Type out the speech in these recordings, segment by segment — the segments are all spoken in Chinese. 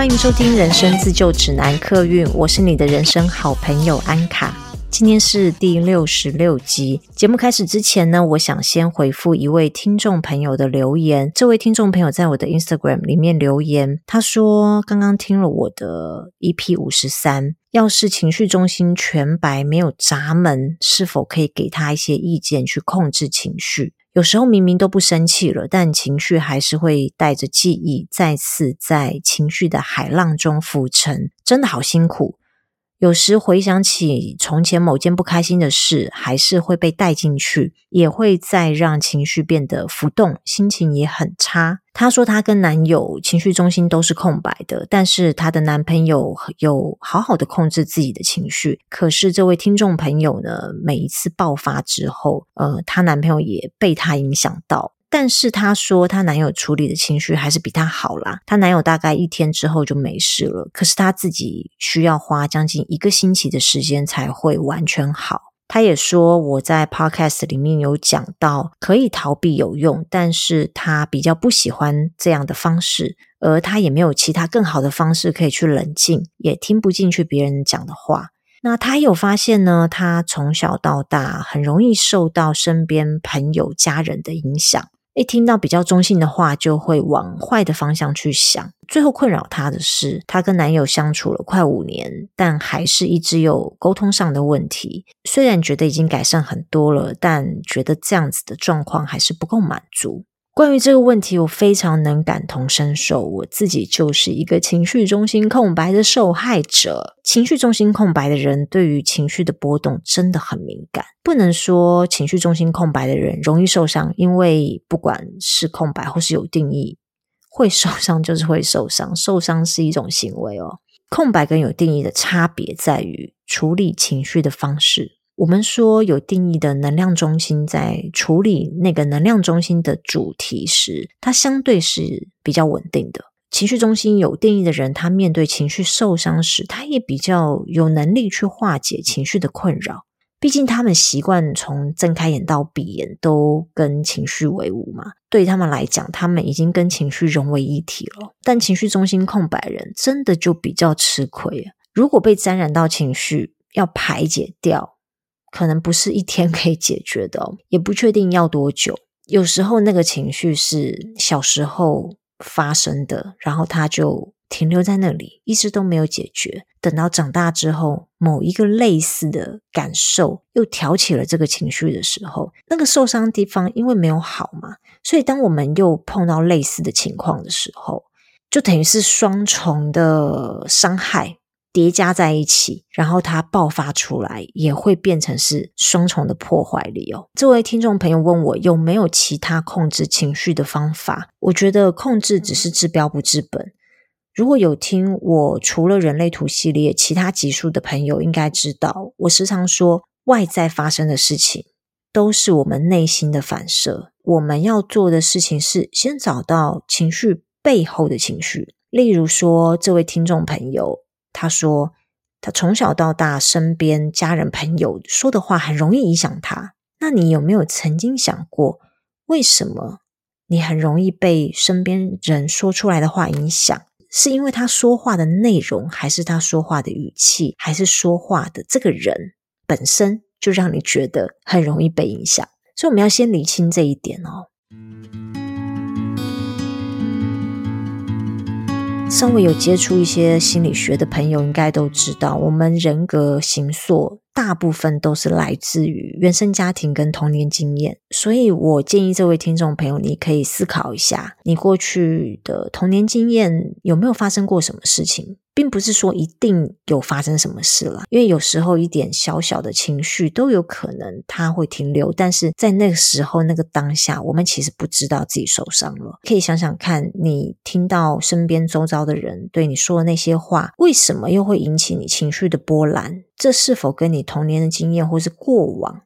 欢迎收听《人生自救指南》客运，我是你的人生好朋友安卡。今天是第六十六集。节目开始之前呢，我想先回复一位听众朋友的留言。这位听众朋友在我的 Instagram 里面留言，他说刚刚听了我的 EP 五十三，要是情绪中心全白没有闸门，是否可以给他一些意见去控制情绪？有时候明明都不生气了，但情绪还是会带着记忆，再次在情绪的海浪中浮沉，真的好辛苦。有时回想起从前某件不开心的事，还是会被带进去，也会再让情绪变得浮动，心情也很差。她说她跟男友情绪中心都是空白的，但是她的男朋友有好好的控制自己的情绪。可是这位听众朋友呢，每一次爆发之后，呃，她男朋友也被她影响到。但是她说，她男友处理的情绪还是比她好啦。她男友大概一天之后就没事了，可是她自己需要花将近一个星期的时间才会完全好。她也说，我在 Podcast 里面有讲到，可以逃避有用，但是她比较不喜欢这样的方式，而她也没有其他更好的方式可以去冷静，也听不进去别人讲的话。那她有发现呢，她从小到大很容易受到身边朋友、家人的影响。一听到比较中性的话，就会往坏的方向去想。最后困扰她的是，她跟男友相处了快五年，但还是一直有沟通上的问题。虽然觉得已经改善很多了，但觉得这样子的状况还是不够满足。关于这个问题，我非常能感同身受。我自己就是一个情绪中心空白的受害者。情绪中心空白的人，对于情绪的波动真的很敏感。不能说情绪中心空白的人容易受伤，因为不管是空白或是有定义，会受伤就是会受伤。受伤是一种行为哦。空白跟有定义的差别在于处理情绪的方式。我们说有定义的能量中心在处理那个能量中心的主题时，它相对是比较稳定的。情绪中心有定义的人，他面对情绪受伤时，他也比较有能力去化解情绪的困扰。毕竟他们习惯从睁开眼到闭眼都跟情绪为伍嘛，对他们来讲，他们已经跟情绪融为一体了。但情绪中心空白人真的就比较吃亏啊！如果被沾染到情绪，要排解掉。可能不是一天可以解决的，也不确定要多久。有时候那个情绪是小时候发生的，然后它就停留在那里，一直都没有解决。等到长大之后，某一个类似的感受又挑起了这个情绪的时候，那个受伤地方因为没有好嘛，所以当我们又碰到类似的情况的时候，就等于是双重的伤害。叠加在一起，然后它爆发出来，也会变成是双重的破坏力哦。这位听众朋友问我有没有其他控制情绪的方法？我觉得控制只是治标不治本。如果有听我除了人类图系列其他集数的朋友，应该知道我时常说，外在发生的事情都是我们内心的反射。我们要做的事情是先找到情绪背后的情绪。例如说，这位听众朋友。他说：“他从小到大，身边家人朋友说的话很容易影响他。那你有没有曾经想过，为什么你很容易被身边人说出来的话影响？是因为他说话的内容，还是他说话的语气，还是说话的这个人本身就让你觉得很容易被影响？所以我们要先理清这一点哦。”稍微有接触一些心理学的朋友，应该都知道，我们人格形塑大部分都是来自于原生家庭跟童年经验。所以我建议这位听众朋友，你可以思考一下，你过去的童年经验有没有发生过什么事情？并不是说一定有发生什么事了，因为有时候一点小小的情绪都有可能它会停留，但是在那个时候那个当下，我们其实不知道自己受伤了。可以想想看，你听到身边周遭的人对你说的那些话，为什么又会引起你情绪的波澜？这是否跟你你童年的经验或是过往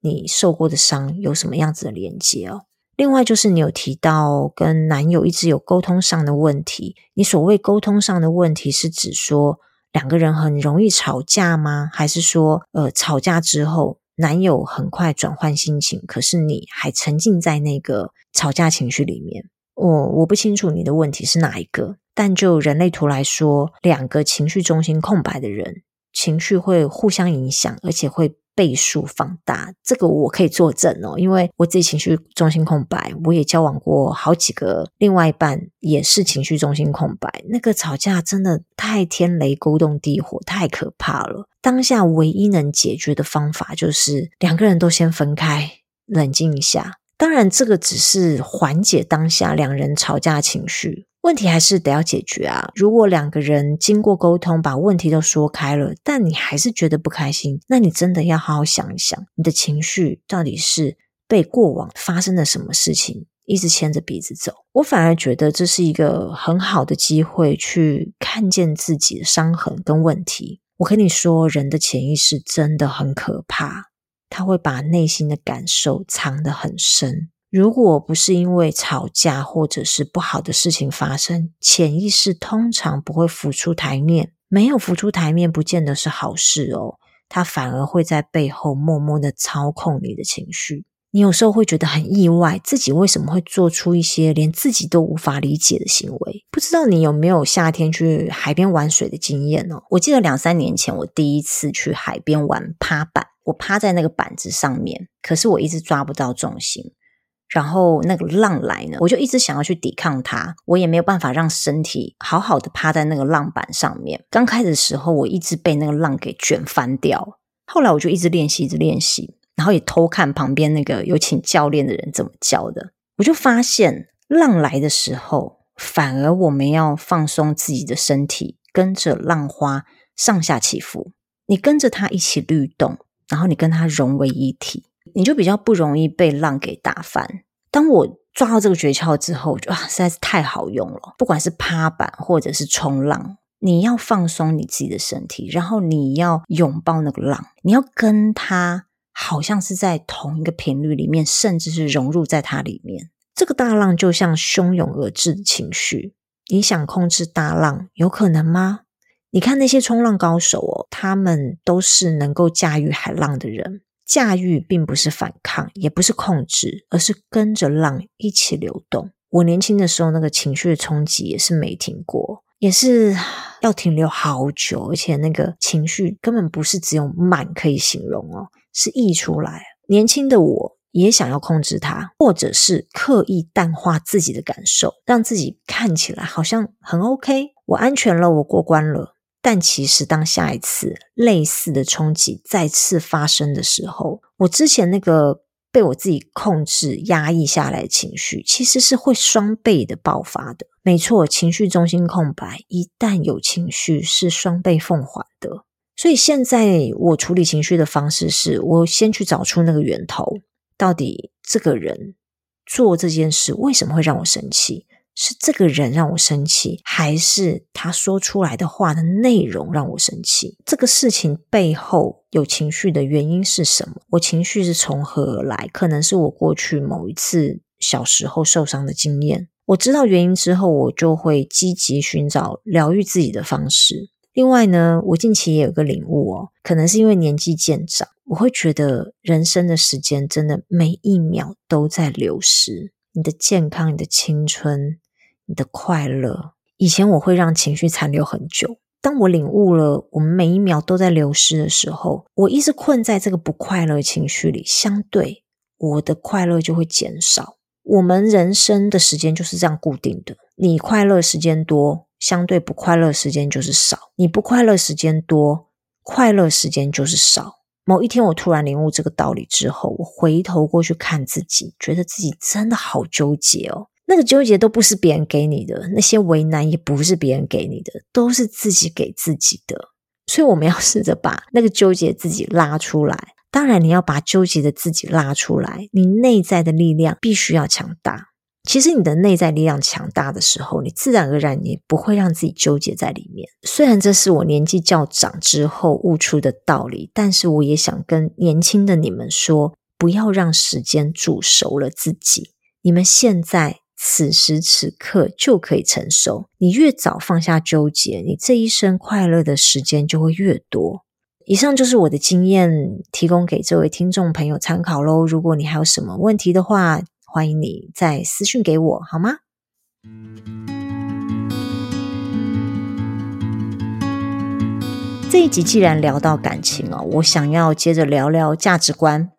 你受过的伤有什么样子的连接哦？另外就是你有提到跟男友一直有沟通上的问题，你所谓沟通上的问题是指说两个人很容易吵架吗？还是说呃吵架之后男友很快转换心情，可是你还沉浸在那个吵架情绪里面？我我不清楚你的问题是哪一个，但就人类图来说，两个情绪中心空白的人，情绪会互相影响，而且会倍数放大。这个我可以作证哦，因为我自己情绪中心空白，我也交往过好几个，另外一半也是情绪中心空白。那个吵架真的太天雷勾动地火，太可怕了。当下唯一能解决的方法就是两个人都先分开，冷静一下。当然，这个只是缓解当下两人吵架情绪，问题还是得要解决啊。如果两个人经过沟通，把问题都说开了，但你还是觉得不开心，那你真的要好好想一想，你的情绪到底是被过往发生的什么事情一直牵着鼻子走。我反而觉得这是一个很好的机会，去看见自己的伤痕跟问题。我跟你说，人的潜意识真的很可怕。他会把内心的感受藏得很深。如果不是因为吵架或者是不好的事情发生，潜意识通常不会浮出台面。没有浮出台面，不见得是好事哦。他反而会在背后默默的操控你的情绪。你有时候会觉得很意外，自己为什么会做出一些连自己都无法理解的行为？不知道你有没有夏天去海边玩水的经验哦？我记得两三年前，我第一次去海边玩趴板。我趴在那个板子上面，可是我一直抓不到重心，然后那个浪来呢，我就一直想要去抵抗它，我也没有办法让身体好好的趴在那个浪板上面。刚开始的时候，我一直被那个浪给卷翻掉，后来我就一直练习，一直练习，然后也偷看旁边那个有请教练的人怎么教的，我就发现浪来的时候，反而我们要放松自己的身体，跟着浪花上下起伏，你跟着它一起律动。然后你跟它融为一体，你就比较不容易被浪给打翻。当我抓到这个诀窍之后，我就啊，实在是太好用了。不管是趴板或者是冲浪，你要放松你自己的身体，然后你要拥抱那个浪，你要跟它好像是在同一个频率里面，甚至是融入在它里面。这个大浪就像汹涌而至的情绪，你想控制大浪，有可能吗？你看那些冲浪高手哦，他们都是能够驾驭海浪的人。驾驭并不是反抗，也不是控制，而是跟着浪一起流动。我年轻的时候，那个情绪的冲击也是没停过，也是要停留好久，而且那个情绪根本不是只有满可以形容哦，是溢出来。年轻的我也想要控制它，或者是刻意淡化自己的感受，让自己看起来好像很 OK，我安全了，我过关了。但其实，当下一次类似的冲击再次发生的时候，我之前那个被我自己控制、压抑下来的情绪，其实是会双倍的爆发的。没错，情绪中心空白，一旦有情绪，是双倍奉还的。所以现在我处理情绪的方式是，我先去找出那个源头，到底这个人做这件事为什么会让我生气？是这个人让我生气，还是他说出来的话的内容让我生气？这个事情背后有情绪的原因是什么？我情绪是从何而来？可能是我过去某一次小时候受伤的经验。我知道原因之后，我就会积极寻找疗愈自己的方式。另外呢，我近期也有个领悟哦，可能是因为年纪渐长，我会觉得人生的时间真的每一秒都在流失，你的健康，你的青春。你的快乐，以前我会让情绪残留很久。当我领悟了我们每一秒都在流失的时候，我一直困在这个不快乐情绪里，相对我的快乐就会减少。我们人生的时间就是这样固定的，你快乐时间多，相对不快乐时间就是少；你不快乐时间多，快乐时间就是少。某一天，我突然领悟这个道理之后，我回头过去看自己，觉得自己真的好纠结哦。那个纠结都不是别人给你的，那些为难也不是别人给你的，都是自己给自己的。所以我们要试着把那个纠结自己拉出来。当然，你要把纠结的自己拉出来，你内在的力量必须要强大。其实你的内在力量强大的时候，你自然而然你不会让自己纠结在里面。虽然这是我年纪较长之后悟出的道理，但是我也想跟年轻的你们说，不要让时间煮熟了自己。你们现在。此时此刻就可以承受。你越早放下纠结，你这一生快乐的时间就会越多。以上就是我的经验，提供给这位听众朋友参考喽。如果你还有什么问题的话，欢迎你再私信给我，好吗？这一集既然聊到感情哦，我想要接着聊聊价值观。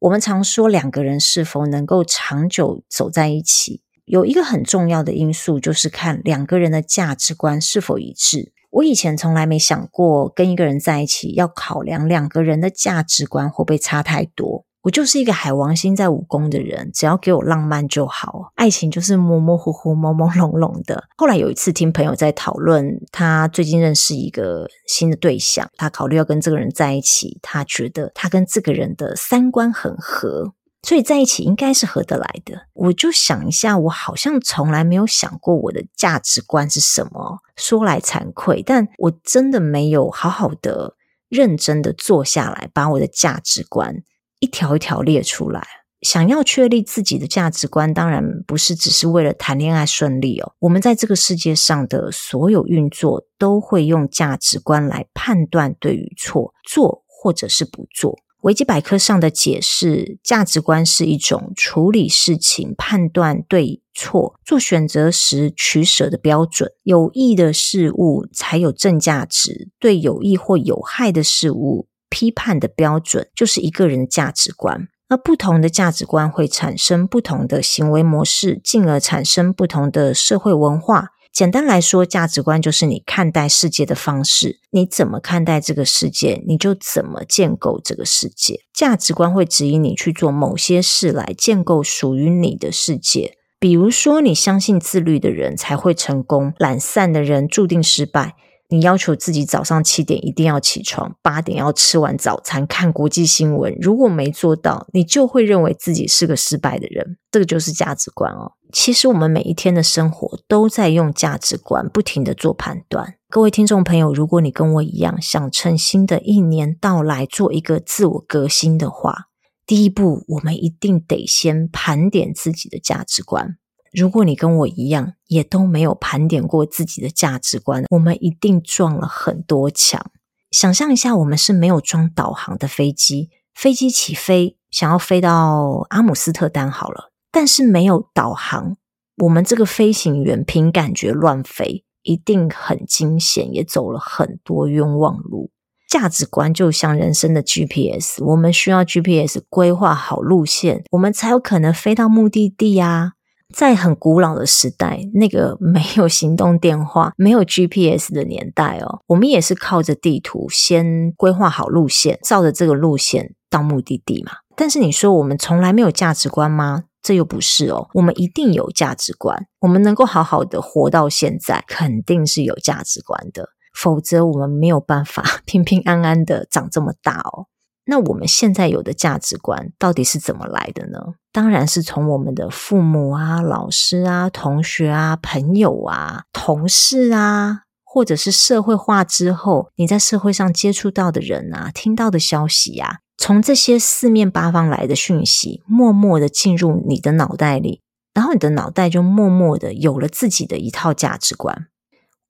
我们常说两个人是否能够长久走在一起，有一个很重要的因素就是看两个人的价值观是否一致。我以前从来没想过跟一个人在一起要考量两个人的价值观会不会差太多。我就是一个海王星在五宫的人，只要给我浪漫就好，爱情就是模模糊糊、朦朦胧胧的。后来有一次听朋友在讨论，他最近认识一个新的对象，他考虑要跟这个人在一起，他觉得他跟这个人的三观很合，所以在一起应该是合得来的。我就想一下，我好像从来没有想过我的价值观是什么，说来惭愧，但我真的没有好好的、认真的坐下来，把我的价值观。一条一条列出来，想要确立自己的价值观，当然不是只是为了谈恋爱顺利哦。我们在这个世界上的所有运作，都会用价值观来判断对与错，做或者是不做。维基百科上的解释，价值观是一种处理事情、判断对错、做选择时取舍的标准。有益的事物才有正价值，对有益或有害的事物。批判的标准就是一个人的价值观，而不同的价值观会产生不同的行为模式，进而产生不同的社会文化。简单来说，价值观就是你看待世界的方式。你怎么看待这个世界，你就怎么建构这个世界。价值观会指引你去做某些事来建构属于你的世界。比如说，你相信自律的人才会成功，懒散的人注定失败。你要求自己早上七点一定要起床，八点要吃完早餐，看国际新闻。如果没做到，你就会认为自己是个失败的人。这个就是价值观哦。其实我们每一天的生活都在用价值观不停地做判断。各位听众朋友，如果你跟我一样想趁新的一年到来做一个自我革新的话，第一步我们一定得先盘点自己的价值观。如果你跟我一样，也都没有盘点过自己的价值观，我们一定撞了很多墙。想象一下，我们是没有装导航的飞机，飞机起飞，想要飞到阿姆斯特丹好了，但是没有导航，我们这个飞行员凭感觉乱飞，一定很惊险，也走了很多冤枉路。价值观就像人生的 GPS，我们需要 GPS 规划好路线，我们才有可能飞到目的地啊。在很古老的时代，那个 没有行动电话、没有 GPS 的年代哦，我们也是靠着地图先规划好路线，照着这个路线到目的地嘛。但是你说我们从来没有价值观吗？这又不是哦，我们一定有价值观。我们能够好好的活到现在，肯定是有价值观的，否则我们没有办法 平平安安的长这么大哦。那我们现在有的价值观到底是怎么来的呢？当然是从我们的父母啊、老师啊、同学啊、朋友啊、同事啊，或者是社会化之后，你在社会上接触到的人啊、听到的消息啊，从这些四面八方来的讯息，默默的进入你的脑袋里，然后你的脑袋就默默的有了自己的一套价值观。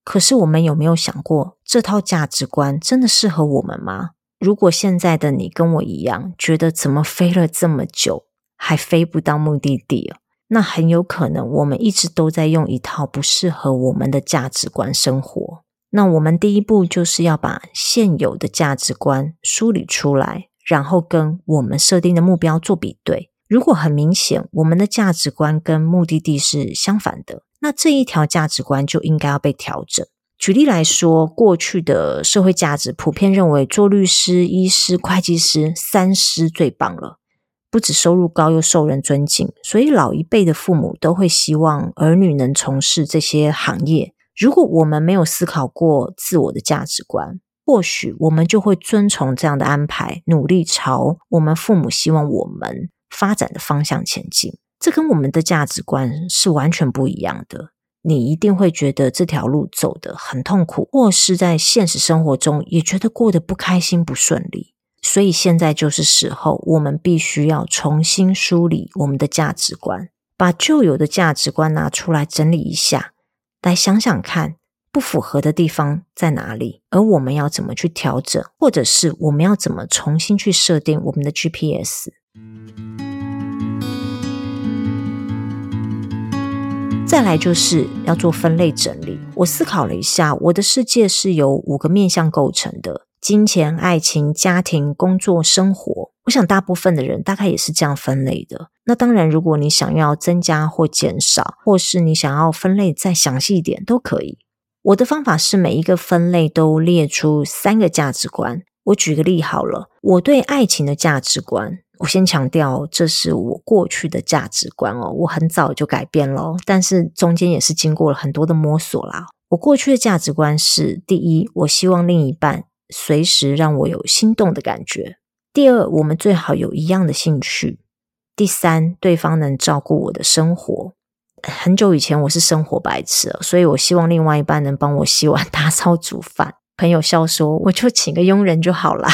可是我们有没有想过，这套价值观真的适合我们吗？如果现在的你跟我一样，觉得怎么飞了这么久还飞不到目的地，那很有可能我们一直都在用一套不适合我们的价值观生活。那我们第一步就是要把现有的价值观梳理出来，然后跟我们设定的目标做比对。如果很明显我们的价值观跟目的地是相反的，那这一条价值观就应该要被调整。举例来说，过去的社会价值普遍认为做律师、医师、会计师三师最棒了，不止收入高又受人尊敬，所以老一辈的父母都会希望儿女能从事这些行业。如果我们没有思考过自我的价值观，或许我们就会遵从这样的安排，努力朝我们父母希望我们发展的方向前进。这跟我们的价值观是完全不一样的。你一定会觉得这条路走得很痛苦，或是在现实生活中也觉得过得不开心、不顺利。所以现在就是时候，我们必须要重新梳理我们的价值观，把旧有的价值观拿出来整理一下，来想想看不符合的地方在哪里，而我们要怎么去调整，或者是我们要怎么重新去设定我们的 GPS。再来就是要做分类整理。我思考了一下，我的世界是由五个面向构成的。金钱、爱情、家庭、工作、生活。我想大部分的人大概也是这样分类的。那当然，如果你想要增加或减少，或是你想要分类再详细一点，都可以。我的方法是每一个分类都列出三个价值观。我举个例好了，我对爱情的价值观。我先强调，这是我过去的价值观哦，我很早就改变了，但是中间也是经过了很多的摸索啦。我过去的价值观是：第一，我希望另一半随时让我有心动的感觉；第二，我们最好有一样的兴趣；第三，对方能照顾我的生活。很久以前我是生活白痴，所以我希望另外一半能帮我洗碗、打扫、煮饭。朋友笑说：“我就请个佣人就好啦。”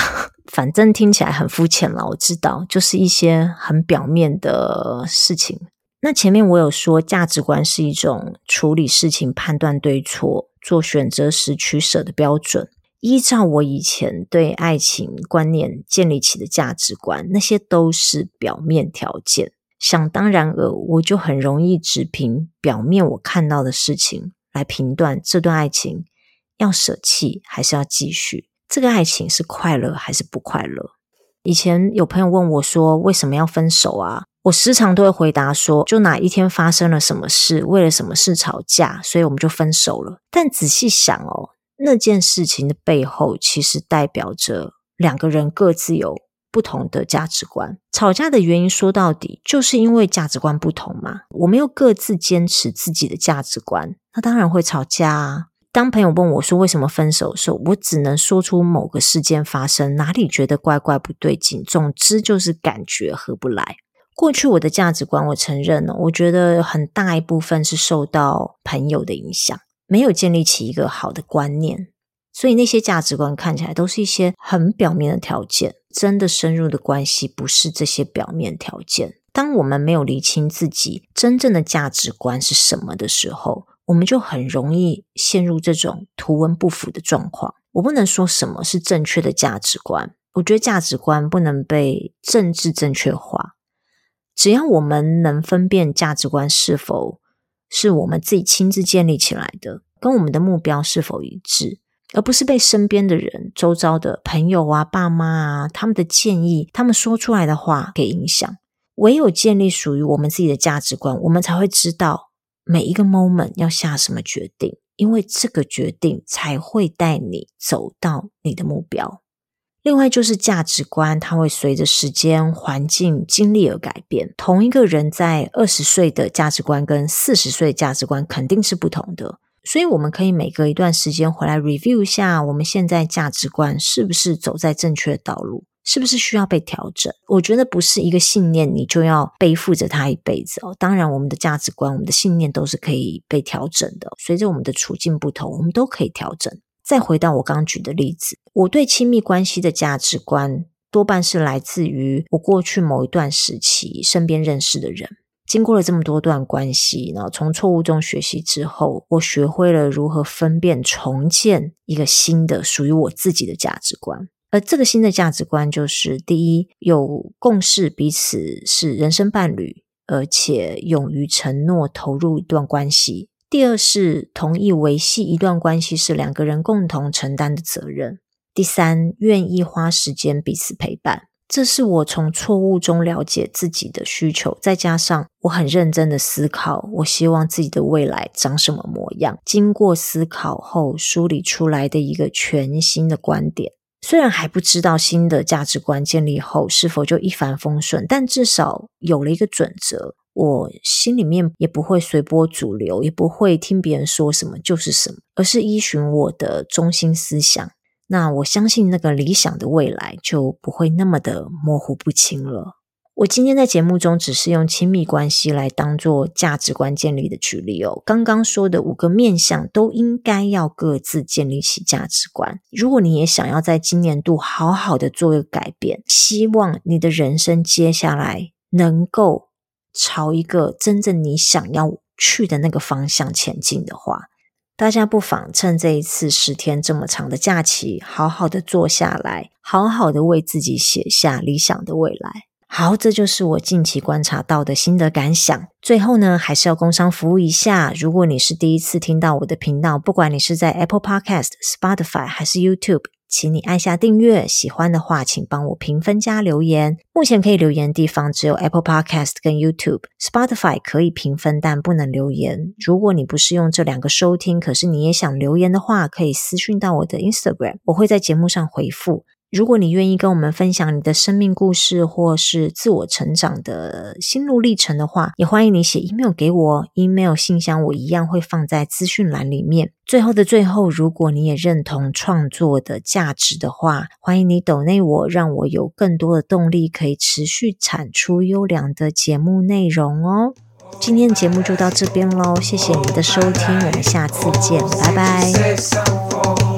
反正听起来很肤浅了，我知道，就是一些很表面的事情。那前面我有说，价值观是一种处理事情、判断对错、做选择时取舍的标准。依照我以前对爱情观念建立起的价值观，那些都是表面条件。想当然尔，我就很容易只凭表面我看到的事情来评断这段爱情要舍弃还是要继续。这个爱情是快乐还是不快乐？以前有朋友问我说：“为什么要分手啊？”我时常都会回答说：“就哪一天发生了什么事，为了什么事吵架，所以我们就分手了。”但仔细想哦，那件事情的背后其实代表着两个人各自有不同的价值观。吵架的原因说到底就是因为价值观不同嘛。我们又各自坚持自己的价值观，那当然会吵架啊。当朋友问我说为什么分手的时候，我只能说出某个事件发生，哪里觉得怪怪不对劲，总之就是感觉合不来。过去我的价值观，我承认了，我觉得很大一部分是受到朋友的影响，没有建立起一个好的观念，所以那些价值观看起来都是一些很表面的条件。真的深入的关系不是这些表面条件。当我们没有厘清自己真正的价值观是什么的时候，我们就很容易陷入这种图文不符的状况。我不能说什么是正确的价值观，我觉得价值观不能被政治正确化。只要我们能分辨价值观是否是我们自己亲自建立起来的，跟我们的目标是否一致，而不是被身边的人、周遭的朋友啊、爸妈啊他们的建议、他们说出来的话给影响。唯有建立属于我们自己的价值观，我们才会知道。每一个 moment 要下什么决定，因为这个决定才会带你走到你的目标。另外就是价值观，它会随着时间、环境、经历而改变。同一个人在二十岁的价值观跟四十岁的价值观肯定是不同的，所以我们可以每隔一段时间回来 review 一下，我们现在价值观是不是走在正确的道路。是不是需要被调整？我觉得不是一个信念，你就要背负着它一辈子哦。当然，我们的价值观、我们的信念都是可以被调整的。随着我们的处境不同，我们都可以调整。再回到我刚举的例子，我对亲密关系的价值观多半是来自于我过去某一段时期身边认识的人。经过了这么多段关系，然后从错误中学习之后，我学会了如何分辨、重建一个新的属于我自己的价值观。而这个新的价值观就是：第一，有共识，彼此是人生伴侣，而且勇于承诺投入一段关系；第二是同意维系一段关系是两个人共同承担的责任；第三，愿意花时间彼此陪伴。这是我从错误中了解自己的需求，再加上我很认真的思考，我希望自己的未来长什么模样。经过思考后梳理出来的一个全新的观点。虽然还不知道新的价值观建立后是否就一帆风顺，但至少有了一个准则，我心里面也不会随波逐流，也不会听别人说什么就是什么，而是依循我的中心思想。那我相信那个理想的未来就不会那么的模糊不清了。我今天在节目中只是用亲密关系来当做价值观建立的举例哦。刚刚说的五个面向都应该要各自建立起价值观。如果你也想要在今年度好好的做一个改变，希望你的人生接下来能够朝一个真正你想要去的那个方向前进的话，大家不妨趁这一次十天这么长的假期，好好的坐下来，好好的为自己写下理想的未来。好，这就是我近期观察到的心得感想。最后呢，还是要工商服务一下。如果你是第一次听到我的频道，不管你是在 Apple Podcast、Spotify 还是 YouTube，请你按下订阅。喜欢的话，请帮我评分加留言。目前可以留言的地方只有 Apple Podcast 跟 YouTube，Spotify 可以评分，但不能留言。如果你不是用这两个收听，可是你也想留言的话，可以私讯到我的 Instagram，我会在节目上回复。如果你愿意跟我们分享你的生命故事，或是自我成长的心路历程的话，也欢迎你写 email 给我，email 信箱我一样会放在资讯栏里面。最后的最后，如果你也认同创作的价值的话，欢迎你抖内我，让我有更多的动力，可以持续产出优良的节目内容哦。今天的节目就到这边喽，谢谢你的收听，我们下次见，拜拜。